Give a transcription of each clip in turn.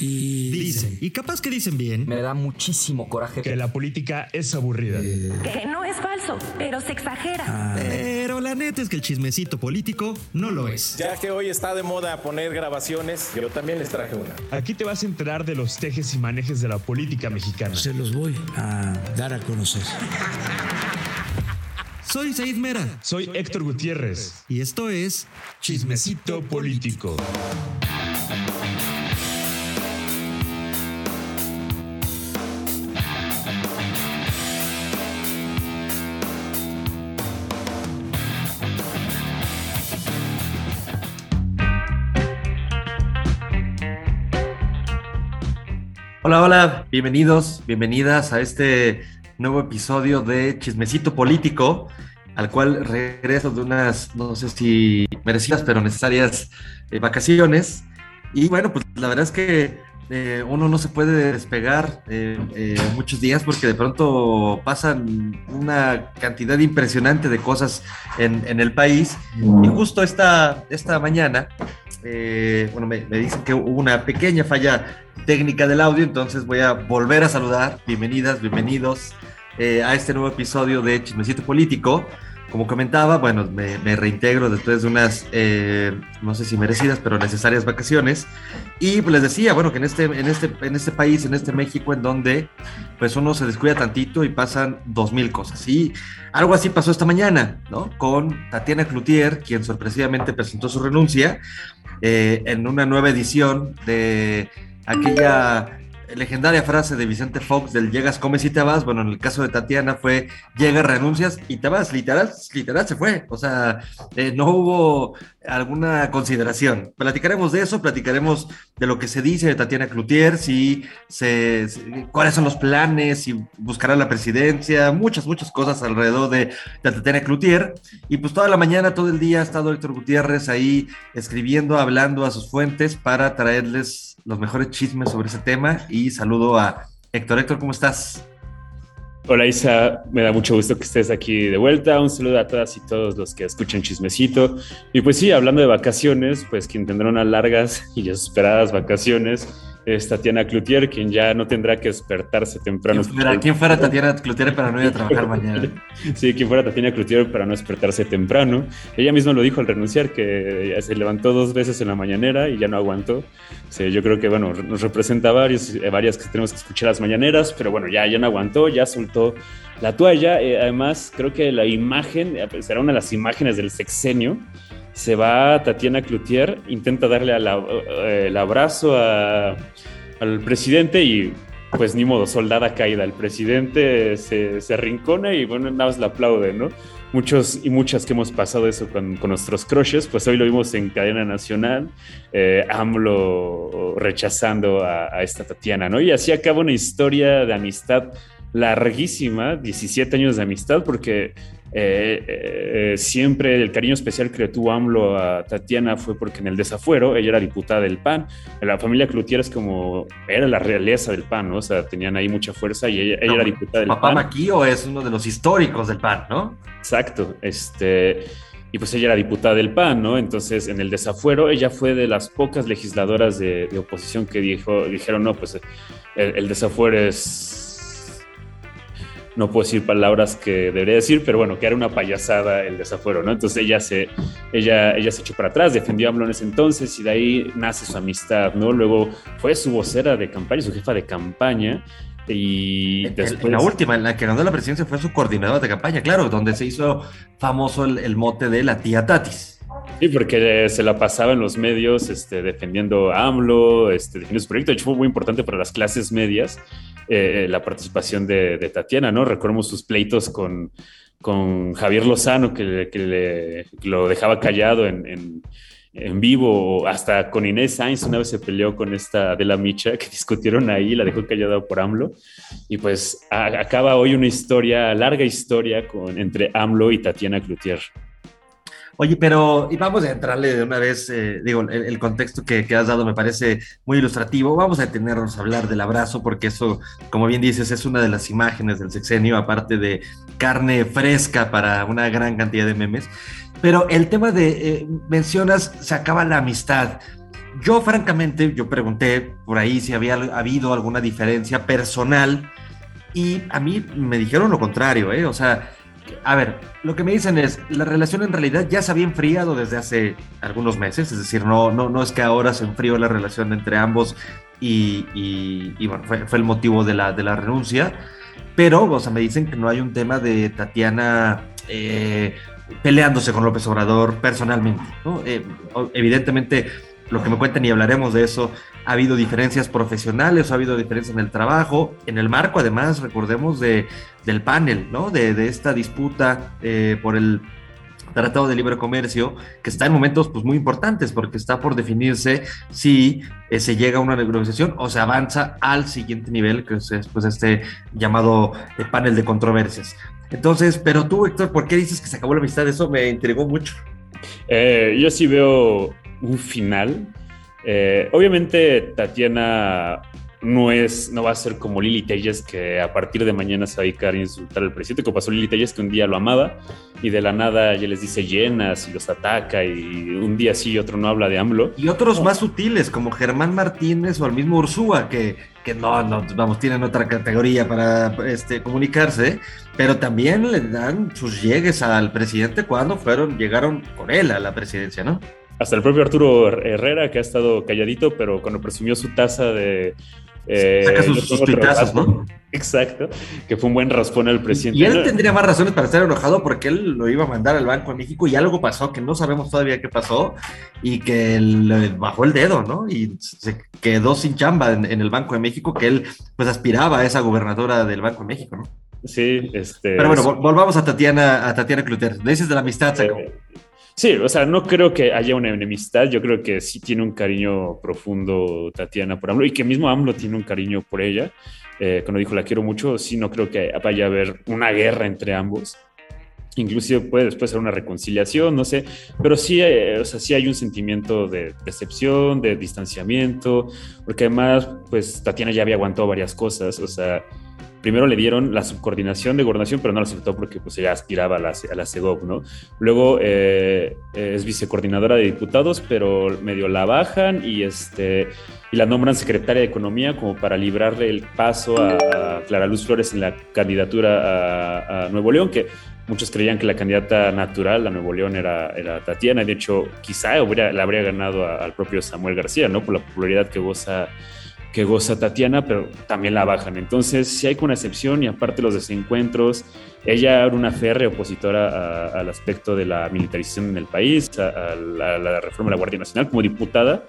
Y dicen, y capaz que dicen bien, Me da muchísimo coraje. que la política es aburrida. Que no es falso, pero se exagera. pero la neta es que el chismecito político no lo es. Ya que hoy está de moda poner grabaciones, yo también les traje una. Aquí te vas a enterar de los tejes y manejes de la política mexicana. Se los voy a dar a conocer. Soy Said Mera Soy Héctor Gutiérrez. y esto es Chismecito político. Hola, hola, bienvenidos, bienvenidas a este nuevo episodio de Chismecito Político, al cual regreso de unas, no sé si merecidas, pero necesarias eh, vacaciones. Y bueno, pues la verdad es que eh, uno no se puede despegar eh, muchos días porque de pronto pasan una cantidad impresionante de cosas en, el país. Y justo esta, esta mañana, bueno, me dicen que hubo una pequeña falla técnica del audio, entonces voy a volver a saludar. Bienvenidas, bienvenidos eh, a este nuevo episodio de Chismecito Político. Como comentaba, bueno, me, me reintegro después de unas, eh, no sé si merecidas, pero necesarias vacaciones. Y pues les decía, bueno, que en este, en, este, en este país, en este México, en donde pues uno se descuida tantito y pasan dos mil cosas. Y algo así pasó esta mañana, ¿no? Con Tatiana Cloutier, quien sorpresivamente presentó su renuncia eh, en una nueva edición de aquella legendaria frase de Vicente Fox del llegas, comes y te vas. Bueno, en el caso de Tatiana fue llegas, renuncias y te vas. Literal, literal se fue. O sea, eh, no hubo alguna consideración. Platicaremos de eso, platicaremos de lo que se dice de Tatiana Cloutier, si se, si- cuáles son los planes, si buscará la presidencia, muchas, muchas cosas alrededor de, de Tatiana Cloutier. Y pues toda la mañana, todo el día ha estado Héctor Gutiérrez ahí escribiendo, hablando a sus fuentes para traerles los mejores chismes sobre ese tema. Saludo a Héctor. Héctor, ¿cómo estás? Hola Isa, me da mucho gusto que estés aquí de vuelta. Un saludo a todas y todos los que escuchan Chismecito. Y pues sí, hablando de vacaciones, pues quien tendrá unas largas y esperadas vacaciones es Tatiana Cloutier, quien ya no tendrá que despertarse temprano. ¿Quién fuera, quién fuera Tatiana Cloutier para no ir a trabajar mañana? Sí, quien fuera Tatiana Cloutier para no despertarse temprano. Ella misma lo dijo al renunciar, que se levantó dos veces en la mañanera y ya no aguantó. Sí, yo creo que, bueno, nos representa varios, eh, varias que tenemos que escuchar las mañaneras, pero bueno, ya, ya no aguantó, ya soltó la toalla. Eh, además, creo que la imagen, eh, será una de las imágenes del sexenio. Se va Tatiana Cloutier, intenta darle la- eh, el abrazo al presidente y pues ni modo, soldada caída. El presidente se, se arrincona y bueno, nada más le aplaude, ¿no? Muchos y muchas que hemos pasado eso con, con nuestros crushes, pues hoy lo vimos en cadena nacional, eh, AMLO rechazando a, a esta Tatiana, ¿no? Y así acaba una historia de amistad larguísima, 17 años de amistad, porque eh, eh, siempre el cariño especial que le tuvo AMLO a Tatiana fue porque en el desafuero ella era diputada del PAN. La familia Cloutier es como, era la realeza del PAN, ¿no? O sea, tenían ahí mucha fuerza y ella, ella era diputada del Papá PAN. Maquillo es uno de los históricos del PAN, ¿no? Exacto, este, y pues ella era diputada del PAN, ¿no? Entonces, en el desafuero, ella fue de las pocas legisladoras de, de oposición que dijo, dijeron, no, pues el, el desafuero es... No puedo decir palabras que debería decir, pero bueno, que era una payasada el desafuero, ¿no? Entonces ella se, ella, ella se echó para atrás, defendió a AMLO en ese entonces y de ahí nace su amistad, ¿no? Luego fue su vocera de campaña, su jefa de campaña y después... En la última, en la que ganó la presidencia, fue su coordinadora de campaña, claro, donde se hizo famoso el, el mote de la tía Tatis. Sí, porque se la pasaba en los medios este, defendiendo a AMLO, este, defendiendo su proyecto. De hecho, fue muy importante para las clases medias eh, la participación de, de Tatiana, ¿no? Recordemos sus pleitos con, con Javier Lozano, que, que le- que lo dejaba callado en, en- en vivo, hasta con Inés Sainz una vez se peleó con esta de la Micha, que discutieron ahí, la dejó callada por AMLO. Y pues a- acaba hoy una historia, larga historia con, entre AMLO y Tatiana Cloutier. Oye, pero y vamos a entrarle de una vez, eh, digo, el, el contexto que, que has dado me parece muy ilustrativo. Vamos a detenernos a hablar del abrazo, porque eso, como bien dices, es una de las imágenes del sexenio, aparte de carne fresca para una gran cantidad de memes. Pero el tema de, eh, mencionas, se acaba la amistad. yo francamente, yo pregunté por ahí si había habido alguna diferencia personal y a mí me dijeron lo contrario, ¿eh? O sea, a ver, lo que me dicen es, la relación en realidad ya se había enfriado desde hace algunos meses, es decir, no, no, no es que ahora se enfrió la relación entre ambos y, bueno, fue, el motivo de la, de la renuncia, pero, o sea, me dicen que no hay un tema de Tatiana eh, peleándose con López Obrador personalmente. Eh, evidentemente, lo que me cuentan y hablaremos de eso, ha habido diferencias profesionales, ha habido diferencias en el trabajo, en el marco además, recordemos, de, del panel, ¿no? De, esta disputa eh, por el Tratado de Libre Comercio, que está en momentos pues, muy importantes, porque está por definirse si eh, se llega a una negociación o se avanza al siguiente nivel, que es pues, este llamado eh, panel de controversias. Entonces, pero tú, Héctor, ¿por qué dices que se acabó la amistad? Eso me intrigó mucho. Yo sí veo un final. Eh, obviamente Tatiana no es, no va a ser como Lili Telles que a partir de mañana se va a dedicar a insultar al presidente, como pasó Lili Telles que un día lo amaba y de la nada ya les dice llenas y los ataca y un día sí y otro no habla de AMLO. Y otros más sutiles como Germán Martínez o el mismo Ursúa que, que no, no, vamos, tienen otra categoría para este, comunicarse, pero también le dan sus llegues al presidente cuando fueron, llegaron con él a la presidencia, ¿no? Hasta el propio Arturo Herrera, que ha estado calladito, pero cuando presumió su taza de eh, Saca sus, sus ¿no? Exacto, que fue un buen raspón al presidente. Y él tendría más razones para estar enojado porque él lo iba a mandar al Banco de México y algo pasó que no sabemos todavía qué pasó y que le bajó el dedo, ¿no? Y se quedó sin chamba en, el Banco de México, que él pues aspiraba a esa gobernadora del Banco de México, ¿no? Sí, este. Pero bueno, volvamos a Tatiana, a Tatiana Cluter. Le dices de la amistad. Sí, o sea, no creo que haya una enemistad. Yo creo que sí tiene un cariño profundo Tatiana por AMLO y que mismo AMLO tiene un cariño por ella. Eh, cuando dijo la quiero mucho, sí, no creo que vaya a haber una guerra entre ambos. Inclusive puede después ser una reconciliación, no sé, pero sí, eh, o sea, sí hay un sentimiento de decepción, de distanciamiento, porque además, pues Tatiana ya había aguantado varias cosas, o sea, primero le dieron la subcoordinación de gobernación, pero no la aceptó porque pues ella aspiraba a la, a la ¿no? Luego eh, es vicecoordinadora de diputados, pero medio la bajan y, este, y la nombran secretaria de Economía como para librarle el paso a, Clara Luz Flores en la candidatura a, Nuevo León, que muchos creían que la candidata natural a Nuevo León era, era Tatiana, de hecho quizá hubiera, la habría ganado al propio Samuel García, ¿no? Por la popularidad que goza que goza Tatiana, pero también la bajan. Entonces, si hay una excepción y aparte los desencuentros, ella era una férrea opositora al aspecto de la militarización en el país, a, la, reforma de la Guardia Nacional como diputada.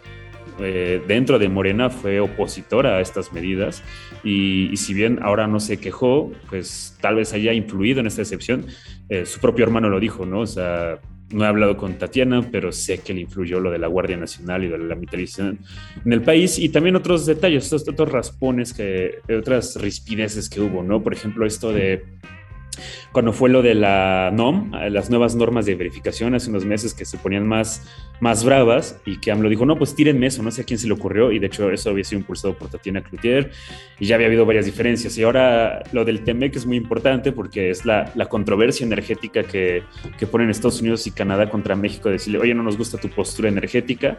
Eh, dentro de Morena fue opositora a estas medidas y, si bien ahora no se quejó, pues tal vez haya influido en esta excepción. Eh, su propio hermano lo dijo, ¿no? O sea, no he hablado con Tatiana, pero sé que le influyó lo de la Guardia Nacional y de la militarización en el país y también otros detalles, otros, raspones, que, otras rispideces que hubo, ¿no? Por ejemplo, esto de cuando fue lo de la NOM, las nuevas normas de verificación hace unos meses que se ponían más, más bravas y que AMLO dijo, no, pues tírenme eso, no sé a quién se le ocurrió y de hecho eso había sido impulsado por Tatiana Cloutier y ya había habido varias diferencias. Y ahora lo del TEMEC es muy importante porque es la, la controversia energética que, que ponen Estados Unidos y Canadá contra México, decirle, oye, no nos gusta tu postura energética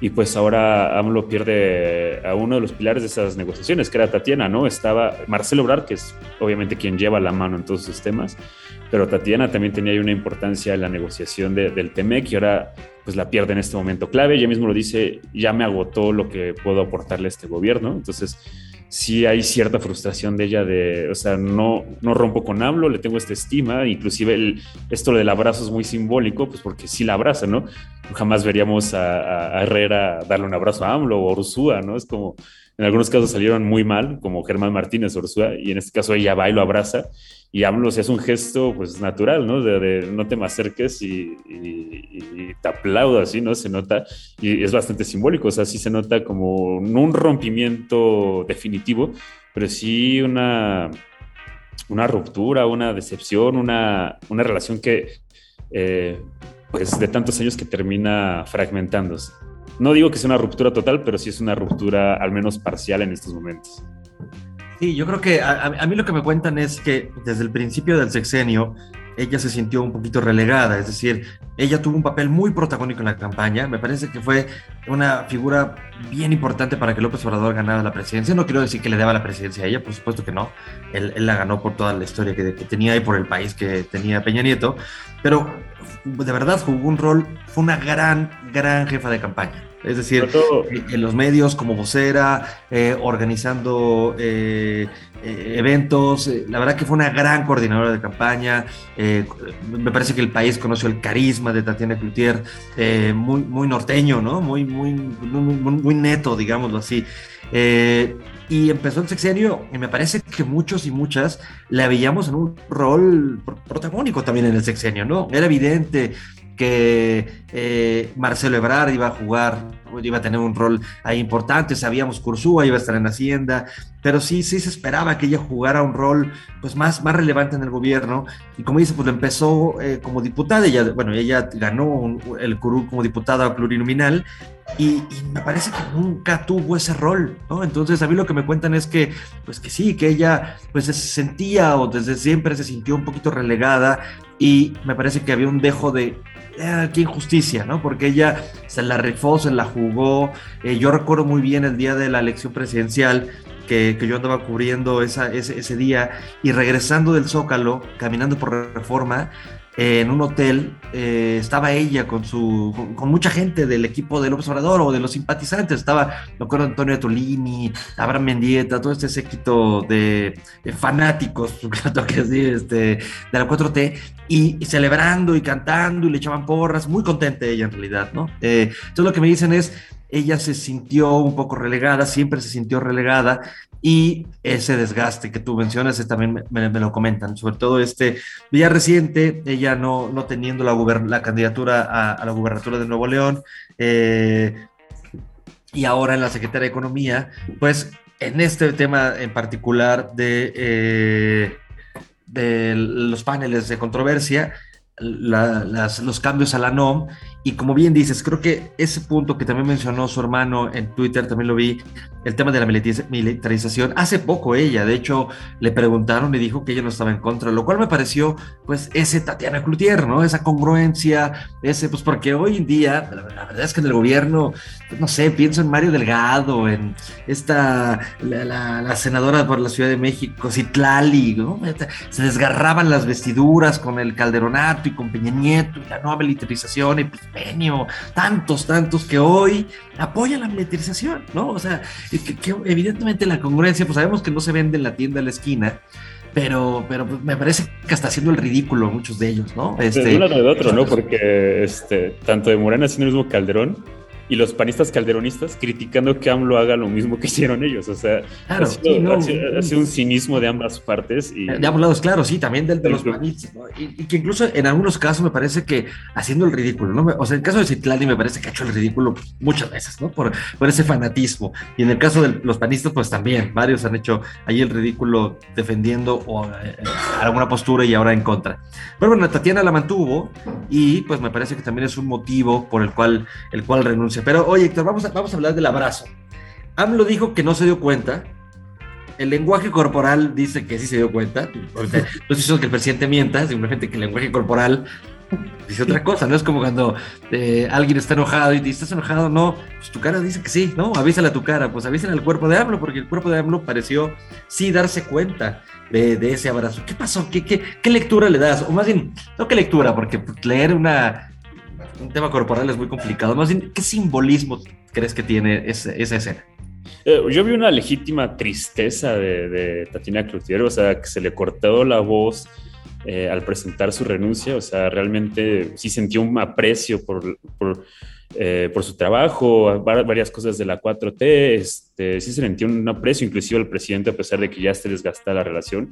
y pues ahora AMLO pierde a uno de los pilares de esas negociaciones, que era Tatiana, ¿no? Estaba Marcelo Obrar, que es obviamente quien lleva la mano en todos esos temas, pero Tatiana también tenía una importancia en la negociación del TEMEC y ahora pues la pierde en este momento clave. Ella mismo lo dice, ya me agotó lo que puedo aportarle a este gobierno, entonces sí hay cierta frustración de ella de, o sea, no, no rompo con AMLO, le tengo esta estima, inclusive el, esto del abrazo es muy simbólico, pues porque sí la abraza, ¿no? Jamás veríamos a, Herrera darle un abrazo a AMLO o a Ursúa, ¿no? Es como, en algunos casos salieron muy mal, como Germán Martínez Ursúa, y en este caso ella va y lo abraza, y AMLO se hace un gesto pues natural, ¿no? De, no te me acerques y, te aplaudo así, ¿no? Se nota y es bastante simbólico, o sea, sí se nota como no un rompimiento definitivo, pero sí una, una ruptura, una decepción, una, una relación que eh, pues de tantos años que termina fragmentándose. No digo que sea una ruptura total, pero sí es una ruptura al menos parcial en estos momentos. Sí, yo creo que a, mí lo que me cuentan es que desde el principio del sexenio, ella se sintió un poquito relegada, es decir, ella tuvo un papel muy protagónico en la campaña, me parece que fue una figura bien importante para que López Obrador ganara la presidencia, no quiero decir que le daba la presidencia a ella, por supuesto que no, él, la ganó por toda la historia que, que tenía y por el país que tenía Peña Nieto, pero de verdad jugó un rol, fue una gran, gran jefa de campaña. Es decir, en los medios como vocera, eh, organizando eh, eh, eventos, la verdad que fue una gran coordinadora de campaña. me parece que el país conoció el carisma de Tatiana Cloutier, muy, muy norteño, ¿no? Muy, muy, muy, muy neto, digámoslo así. y empezó el sexenio y me parece que muchos y muchas la veíamos en un rol protagónico también en el sexenio, ¿no? Era evidente que eh, Marcelo Ebrard iba a jugar, iba a tener un rol ahí importante, sabíamos Cursúa iba a estar en Hacienda, pero sí, sí se esperaba que ella jugara un rol pues más, más relevante en el gobierno, y como dice, pues lo empezó eh, como diputada, ella, bueno, ella ganó el curul como diputada plurinominal, y, me parece que nunca tuvo ese rol, ¿no? Entonces a mí lo que me cuentan es que, pues que sí, que ella pues se sentía o desde siempre se sintió un poquito relegada y me parece que había un dejo de eh, qué injusticia, ¿no? Porque ella se la rifó, se la jugó. Eh, yo recuerdo muy bien el día de la elección presidencial que, yo andaba cubriendo esa, ese, ese, día y regresando del Zócalo, caminando por reforma, en un hotel, eh, estaba ella con su con, mucha gente del equipo de López Obrador o de los simpatizantes, estaba, me acuerdo, Antonio Tolini, Abraham Mendieta, todo este séquito de, fanáticos, que decir, este, de la 4T, y, celebrando y cantando y le echaban porras, muy contenta ella en realidad, ¿no? Eh, entonces lo que me dicen es, ella se sintió un poco relegada, siempre se sintió relegada, y ese desgaste que tú mencionas también me, lo comentan, sobre todo este ya reciente, ella no, no teniendo la, la candidatura a, la gubernatura de Nuevo León eh, y ahora en la Secretaría de Economía, pues en este tema en particular de, eh, de los paneles de controversia, los cambios a la NOM y como bien dices, creo que ese punto que también mencionó su hermano en Twitter, también lo vi, el tema de la militarización. Hace poco ella, de hecho, le preguntaron y dijo que ella no estaba en contra, lo cual me pareció, pues, ese Tatiana Cloutier, ¿no? Esa congruencia, ese, pues, porque hoy en día, la, verdad es que en el gobierno, pues, no sé, pienso en Mario Delgado, en esta, la, senadora por la Ciudad de México, Citlali, ¿no? Se desgarraban las vestiduras con el Calderonato y con Peña Nieto y la nueva militarización y pues, tantos, tantos que hoy apoyan la militarización, ¿no? O sea, que, evidentemente la congruencia, pues sabemos que no se vende en la tienda de la esquina, pero, pero me parece que está haciendo el ridículo muchos de ellos, ¿no? Este, de uno de otro, ¿no? Porque este, tanto de Morena haciendo el mismo Calderón, y los panistas calderonistas criticando que AMLO haga lo mismo que hicieron ellos. O sea, ha, sido, un cinismo de ambas partes. Y... De ambos lados, claro, sí, también del de los panistas. Y, que incluso en algunos casos me parece que haciendo el ridículo, ¿no? O sea, en el caso de Citlali me parece que ha hecho el ridículo muchas veces, ¿no? Por, por ese fanatismo. Y en el caso de los panistas, pues también, varios han hecho ahí el ridículo defendiendo o, eh, alguna postura y ahora en contra. Pero bueno, Tatiana la mantuvo y pues me parece que también es un motivo por el cual, el cual renuncia pero oye, Héctor, vamos a, vamos a hablar del abrazo. AMLO dijo que no se dio cuenta. El lenguaje corporal dice que sí se dio cuenta. No es que el presidente mienta, simplemente que el lenguaje corporal dice otra cosa, ¿no? Es como cuando eh, alguien está enojado y dice, ¿estás enojado? No, pues tu cara dice que sí, ¿no? Avísale a tu cara, pues avísale al cuerpo de AMLO, porque el cuerpo de AMLO pareció sí darse cuenta de, ese abrazo. ¿Qué pasó? ¿Qué, ¿Qué, qué, lectura le das? O más bien, no qué lectura, porque pues, leer una, un tema corporal es muy complicado. ¿qué simbolismo crees que tiene esa, escena? Eh, yo vi una legítima tristeza de, de Tatiana Cloutier, o sea, que se le cortó la voz eh, al presentar su renuncia, o sea, realmente sí sentí un aprecio por, eh, por su trabajo, varias cosas de la 4T, este, sí se sintió un aprecio inclusive al presidente a pesar de que ya esté desgastada la relación.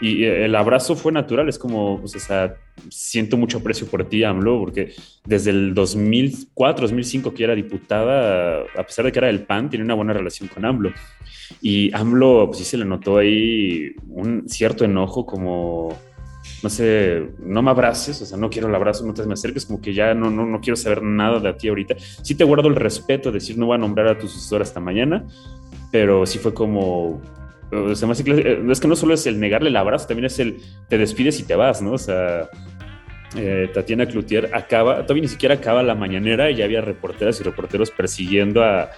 Y eh, el abrazo fue natural, es como, pues, o sea, siento mucho aprecio por ti, AMLO, porque desde el 2004, 2005 que era diputada, a pesar de que era del PAN, tiene una buena relación con AMLO. Y AMLO, pues sí se le notó ahí un cierto enojo como no sé, no me abraces, o sea, no quiero el abrazo, no te me acerques, como que ya no, no, no quiero saber nada de ti ahorita. Sí te guardo el respeto de decir no voy a nombrar a tu sucesor hasta mañana, pero sí fue como, o sea, más eh, es que no solo es el negarle el abrazo, también es el te despides y te vas, ¿no? O sea, eh, Tatiana Cloutier acaba, todavía ni siquiera acaba la mañanera y ya había reporteras y reporteros persiguiendo a,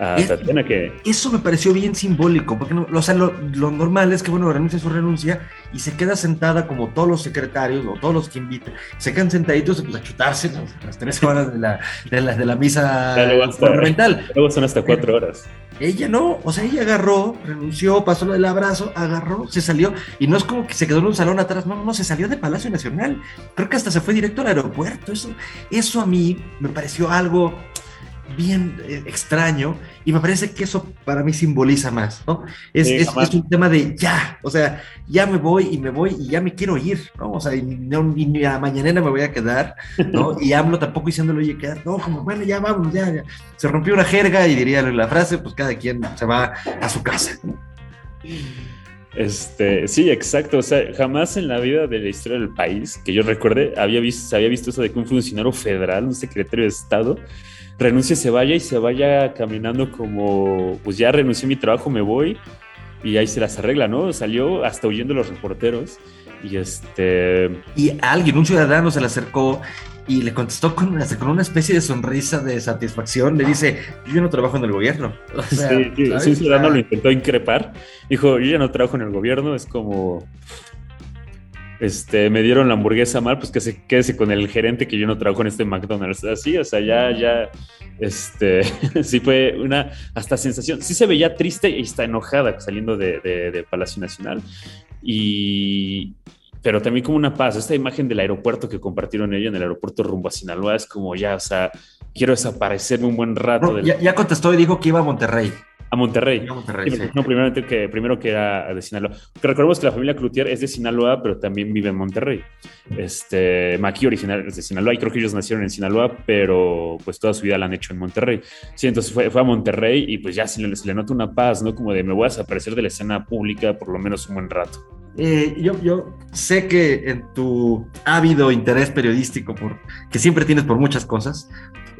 Tatiana que... Eso me pareció bien simbólico, porque no, o sea, lo, normal es que, bueno, renuncia su renuncia y se queda sentada como todos los secretarios o todos los que invitan, se quedan sentaditos pues, a chutarse las tres horas de la, de la, de la misa fundamental. Luego son hasta cuatro horas. Ella no, o sea, ella agarró, renunció, pasó lo del abrazo, agarró, se salió, y no es como que se quedó en un salón atrás, no, no, se salió de Palacio Nacional. Creo que hasta se fue directo al aeropuerto. Eso, eso a mí me pareció algo bien eh, extraño y me parece que eso para mí simboliza más, ¿no? Es, es, un tema de ya, o sea, ya me voy y me voy y ya me quiero ir, ¿no? O sea, y, ni a mañana me voy a quedar, ¿no? Y hablo tampoco diciéndole, oye, queda, no, como, bueno, ya vamos, ya, ya. Se rompió una jerga y diría la frase, pues cada quien se va a su casa. Este, sí, exacto. O sea, jamás en la vida de la historia del país, que yo recuerde, había visto, se había visto eso de que un funcionario federal, un secretario de Estado, renuncie, se vaya y se vaya caminando como, pues ya renuncié a mi trabajo, me voy y ahí se las arregla, ¿no? Salió hasta huyendo los reporteros y este... Y alguien, un ciudadano se le acercó y le contestó con, con una especie de sonrisa de satisfacción. Le dice, yo no trabajo en el gobierno. sí, sí, un ciudadano lo intentó increpar. Dijo, yo ya no trabajo en el gobierno. Es como, este, me dieron la hamburguesa mal, pues que se quede con el gerente que yo no trabajo en este McDonald's. Así, o sea, ya, ya, este, sí fue una hasta sensación. Sí se veía triste y está enojada saliendo de, de, Palacio Nacional. Y, pero también como una paz. Esta imagen del aeropuerto que compartieron ella en el aeropuerto rumbo a Sinaloa es como ya, o sea, quiero desaparecerme un buen rato. ya, ya, contestó y dijo que iba a Monterrey. A Monterrey. No, primero que, primero que era de Sinaloa. recordemos que la familia Cloutier es de Sinaloa, pero también vive en Monterrey. Este, Maki original es de Sinaloa y creo que ellos nacieron en Sinaloa, pero pues toda su vida la han hecho en Monterrey. Sí, entonces fue, a Monterrey y pues ya se le, se le nota una paz, ¿no? Como de me voy a desaparecer de la escena pública por lo menos un buen rato. Eh, yo, yo, sé que en tu ávido interés periodístico, por, que siempre tienes por muchas cosas,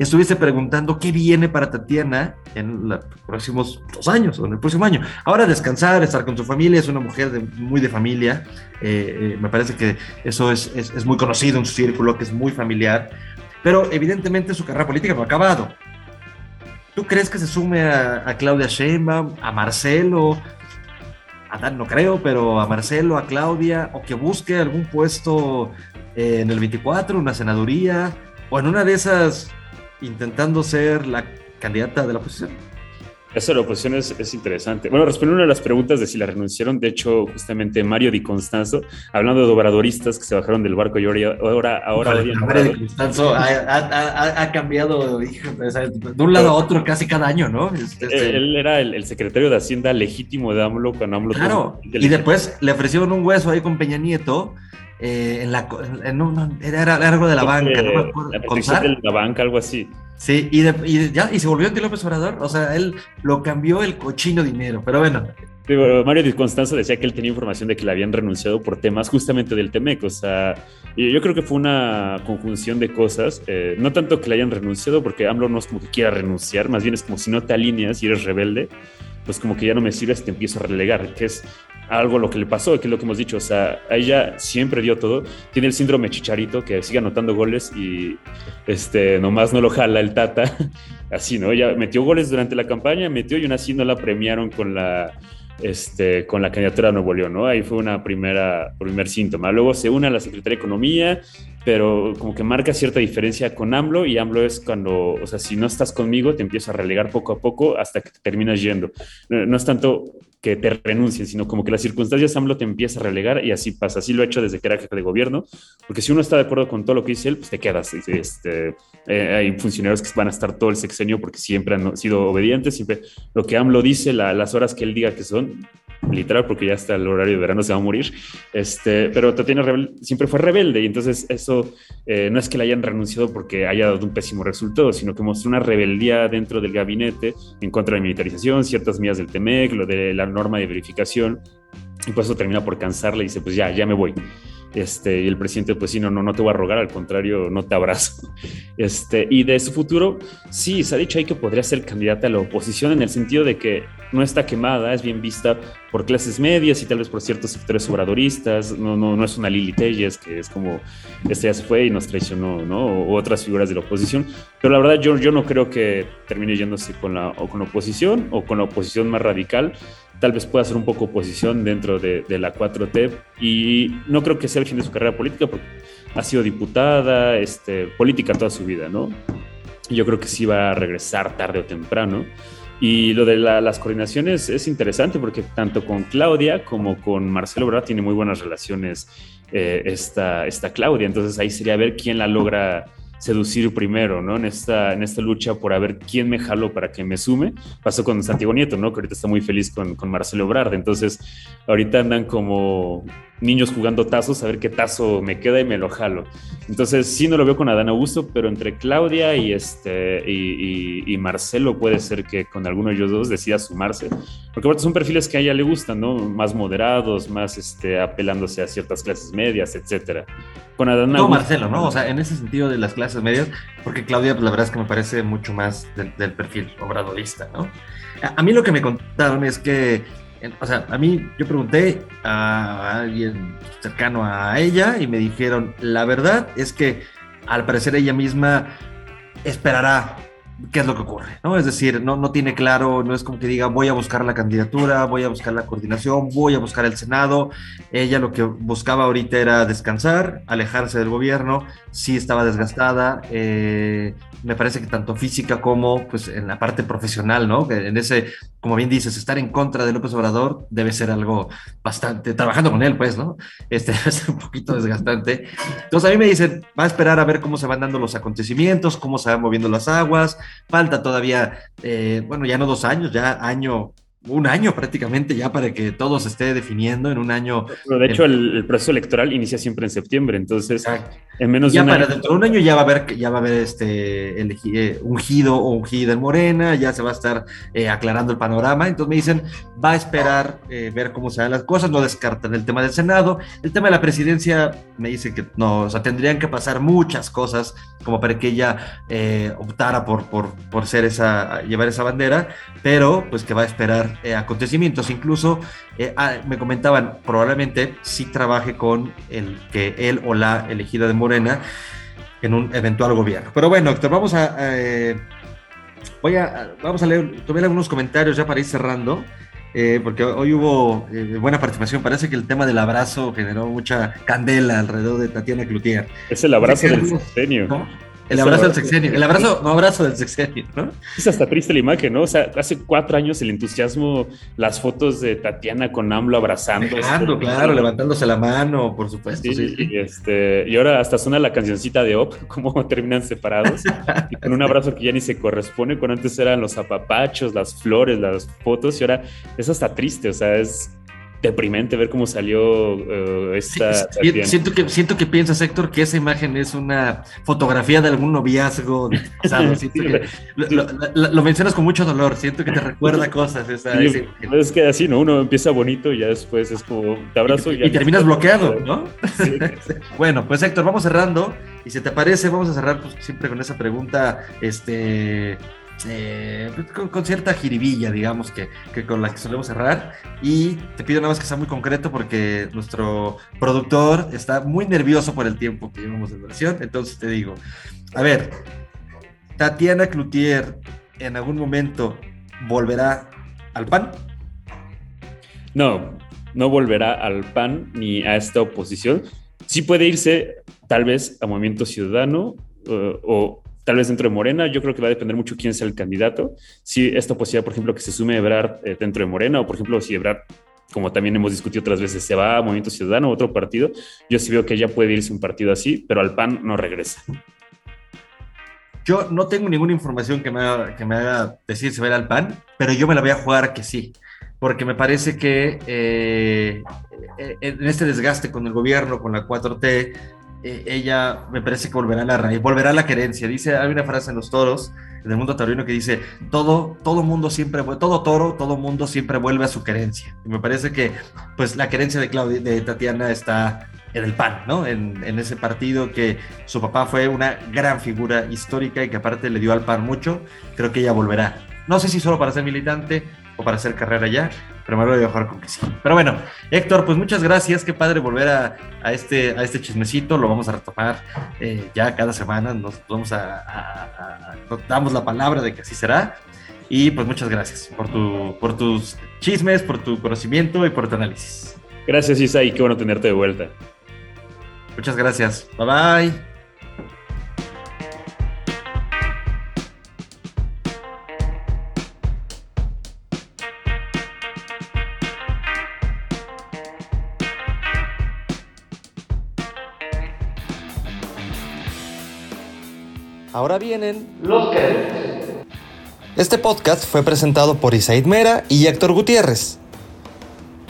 estuviste preguntando qué viene para Tatiana en los próximos dos años o en el próximo año. Ahora descansar, estar con su familia, es una mujer muy de familia, eh, eh, me parece que eso es, es, es, muy conocido en su círculo, que es muy familiar, pero evidentemente su carrera política no ha acabado. ¿Tú crees que se sume a, a Claudia Sheinbaum, a Marcelo, a Dan no creo, pero a Marcelo, a Claudia, o que busque algún puesto eh, en el 24, una senaduría, o en una de esas intentando ser la candidata de la oposición. Eso de la oposición es, interesante. Bueno, respondiendo a una de las preguntas de si la renunciaron, de hecho, justamente Mario Di Constanzo, hablando de obradoristas que se bajaron del barco y ahora, ahora, Mario Di Constanzo ha, cambiado de un lado a otro casi cada año, ¿no? Este, él era el, secretario de Hacienda legítimo de AMLO con AMLO. Claro, y después le ofrecieron un hueso ahí con Peña Nieto. Eh, en la, en era algo de la banca, no me acuerdo. La de la banca, algo así. Sí, y, y, ya, y se volvió anti López Obrador. O sea, él lo cambió el cochino dinero. Pero bueno. Mario Di Constanzo decía que él tenía información de que le habían renunciado por temas justamente del Temec. O sea, y yo creo que fue una conjunción de cosas. Eh, no tanto que le hayan renunciado, porque AMLO no es como que quiera renunciar, más bien es como si no te alineas y eres rebelde, pues como que ya no me sirves, te empiezo a relegar, que es algo lo que le pasó, que es lo que hemos dicho, o sea, ella siempre dio todo, tiene el síndrome chicharito, que sigue anotando goles y este, nomás no lo jala el Tata, así, ¿no? Ella metió goles durante la campaña, metió y aún así no la premiaron con la, este, con la candidatura de Nuevo León, ¿no? Ahí fue una primera, primer síntoma. Luego se une a la Secretaría de Economía, pero como que marca cierta diferencia con AMLO y AMLO es cuando, o sea, si no estás conmigo, te empiezo a relegar poco a poco hasta que te terminas yendo. no es tanto que te renuncien, sino como que las circunstancias AMLO te empieza a relegar y así pasa. Así lo ha hecho desde que era jefe de gobierno, porque si uno está de acuerdo con todo lo que dice él, pues te quedas. Este, eh, hay funcionarios que van a estar todo el sexenio porque siempre han sido obedientes, siempre lo que AMLO dice, las horas que él diga que son, literal, porque ya hasta el horario de verano se va a morir. Este, pero Tatiana siempre fue rebelde y entonces eso eh, no es que le hayan renunciado porque haya dado un pésimo resultado, sino que mostró una rebeldía dentro del gabinete en contra de militarización, ciertas medidas del TEMEC, lo de la norma de verificación, y pues eso termina por cansarle y dice, pues ya, ya me voy. Este, y el presidente, pues sí, no, no, te voy a rogar, al contrario, no te abrazo. Este, y de su futuro, sí, se ha dicho ahí que podría ser candidata a la oposición en el sentido de que no está quemada, es bien vista por clases medias y tal vez por ciertos sectores obradoristas, no, no, no es una Lili Telles, que es como, este ya se fue y nos traicionó, ¿no? O otras figuras de la oposición, pero la verdad yo, yo no creo que termine yéndose con la, o con la oposición o con la oposición más radical, tal vez pueda hacer un poco oposición dentro de, la 4T y no creo que sea el fin de su carrera política porque ha sido diputada, este, política toda su vida, ¿no? Yo creo que sí va a regresar tarde o temprano. Y lo de la, las coordinaciones es interesante porque tanto con Claudia como con Marcelo Ebrard tiene muy buenas relaciones eh, esta, esta Claudia. Entonces ahí sería ver quién la logra seducir primero, ¿no? En esta, en esta lucha por a ver quién me jalo para que me sume. Pasó con Santiago Nieto, ¿no? Que ahorita está muy feliz con, con Marcelo Ebrard. Entonces, ahorita andan como niños jugando tazos, a ver qué tazo me queda y me lo jalo. Entonces, sí no lo veo con Adán Augusto, pero entre Claudia y, este, y, y, y Marcelo puede ser que con alguno de ellos dos decida sumarse, porque aparte son perfiles que a ella le gustan, ¿no? Más moderados, más este, apelándose a ciertas clases medias, etcétera. Con Adán Augusto. No, Marcelo, ¿no? O sea, en ese sentido de las clases medias, porque Claudia, pues la verdad es que me parece mucho más del, del perfil obradorista, ¿no? A, a mí lo que me contaron es que o sea, a mí yo pregunté a alguien cercano a ella y me dijeron, la verdad es que al parecer ella misma esperará qué es lo que ocurre, ¿no? Es decir, no, no tiene claro, no es como que diga voy a buscar la candidatura, voy a buscar la coordinación, voy a buscar el Senado. Ella lo que buscaba ahorita era descansar, alejarse del gobierno, sí estaba desgastada, eh, me parece que tanto física como pues en la parte profesional, ¿no? En ese, como bien dices, estar en contra de López Obrador debe ser algo bastante, trabajando con él, pues, ¿no? Este debe ser un poquito desgastante. Entonces a mí me dicen, va a esperar a ver cómo se van dando los acontecimientos, cómo se van moviendo las aguas, falta todavía, eh, bueno, ya no dos años, ya año un año prácticamente ya para que todo se esté definiendo en un año. Pero de hecho, el, el, proceso electoral inicia siempre en septiembre, entonces Exacto. en menos ya de un para año. dentro de un año ya va a haber ya va a haber este eh, ungido o ungida en Morena, ya se va a estar eh, aclarando el panorama. Entonces me dicen, va a esperar eh, ver cómo se dan las cosas, no descartan el tema del Senado, el tema de la presidencia me dice que no, o sea, tendrían que pasar muchas cosas como para que ella eh, optara por, por, por ser esa, llevar esa bandera, pero pues que va a esperar eh, acontecimientos. Incluso eh, ah, me comentaban, probablemente sí trabaje con el que él o la elegida de Morena en un eventual gobierno. Pero bueno, Héctor, vamos a, eh, voy a, vamos a leer, tomé algunos comentarios ya para ir cerrando. Eh, porque hoy hubo eh, buena participación. Parece que el tema del abrazo generó mucha candela alrededor de Tatiana Cloutier. Es el abrazo del sexenio. ¿no? El abrazo del sexenio, el abrazo, no abrazo del sexenio, ¿no? Es hasta triste la imagen, ¿no? O sea, hace cuatro años el entusiasmo, las fotos de Tatiana con AMLO abrazando. Dejando, claro, levantándose la mano, por supuesto. Sí, sí, sí. Y, este, y ahora hasta suena la cancioncita de Op, como terminan separados, y con un abrazo que ya ni se corresponde, cuando antes eran los apapachos, las flores, las fotos, y ahora es hasta triste, o sea, es deprimente ver cómo salió uh, esta. Sí, siento, que, siento que piensas, Héctor, que esa imagen es una fotografía de algún noviazgo pasado. sí, que lo, lo, lo, mencionas con mucho dolor, siento que te recuerda cosas. Esa, sí, esa es que así, ¿no? Uno empieza bonito y ya después es como te abrazo y, y, y terminas bloqueado, ¿no? bueno, pues Héctor, vamos cerrando. Y si te parece, vamos a cerrar pues, siempre con esa pregunta. Este eh, con, con, cierta jiribilla, digamos, que, que, con la que solemos cerrar. Y te pido nada más que sea muy concreto porque nuestro productor está muy nervioso por el tiempo que llevamos de duración. Entonces te digo, a ver, Tatiana Cloutier en algún momento volverá al PAN. No, no volverá al PAN ni a esta oposición. Sí puede irse tal vez a Movimiento Ciudadano uh, o tal vez dentro de Morena, yo creo que va a depender mucho quién sea el candidato. Si esta posibilidad, por ejemplo, que se sume Ebrard eh, dentro de Morena, o por ejemplo, si Ebrard, como también hemos discutido otras veces, se va a Movimiento Ciudadano o otro partido, yo sí veo que ella puede irse un partido así, pero al PAN no regresa. Yo no tengo ninguna información que me haga, que me haga decir si va a ir al PAN, pero yo me la voy a jugar que sí porque me parece que eh, en este desgaste con el gobierno, con la 4T, eh, ella me parece que volverá a la raíz, volverá a la querencia. Dice, hay una frase en los toros, en el mundo taurino, que dice, todo, todo mundo siempre, todo toro, todo mundo siempre vuelve a su querencia. Y me parece que, pues, la querencia de Claudia, de Tatiana está en el PAN, ¿no? En, ese partido que su papá fue una gran figura histórica y que aparte le dio al PAN mucho, creo que ella volverá. No sé si solo para ser militante o para hacer carrera ya, pero me voy a dejar con que sí. Pero bueno, Héctor, pues muchas gracias, qué padre volver a, a este, a este chismecito, lo vamos a retomar eh, ya cada semana, nos vamos a, a, nos damos la palabra de que así será. Y pues muchas gracias por, tu, por tus chismes, por tu conocimiento y por tu análisis. Gracias, Isa, y qué bueno tenerte de vuelta. Muchas gracias. Bye bye. Ahora vienen los créditos. Este podcast fue presentado por Isaid Mera y Héctor Gutiérrez.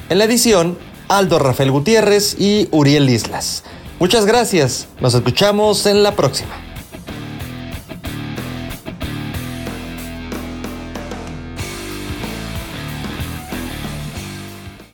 En la edición, Aldo Rafael Gutiérrez y Uriel Islas. Muchas gracias. Nos escuchamos en la próxima.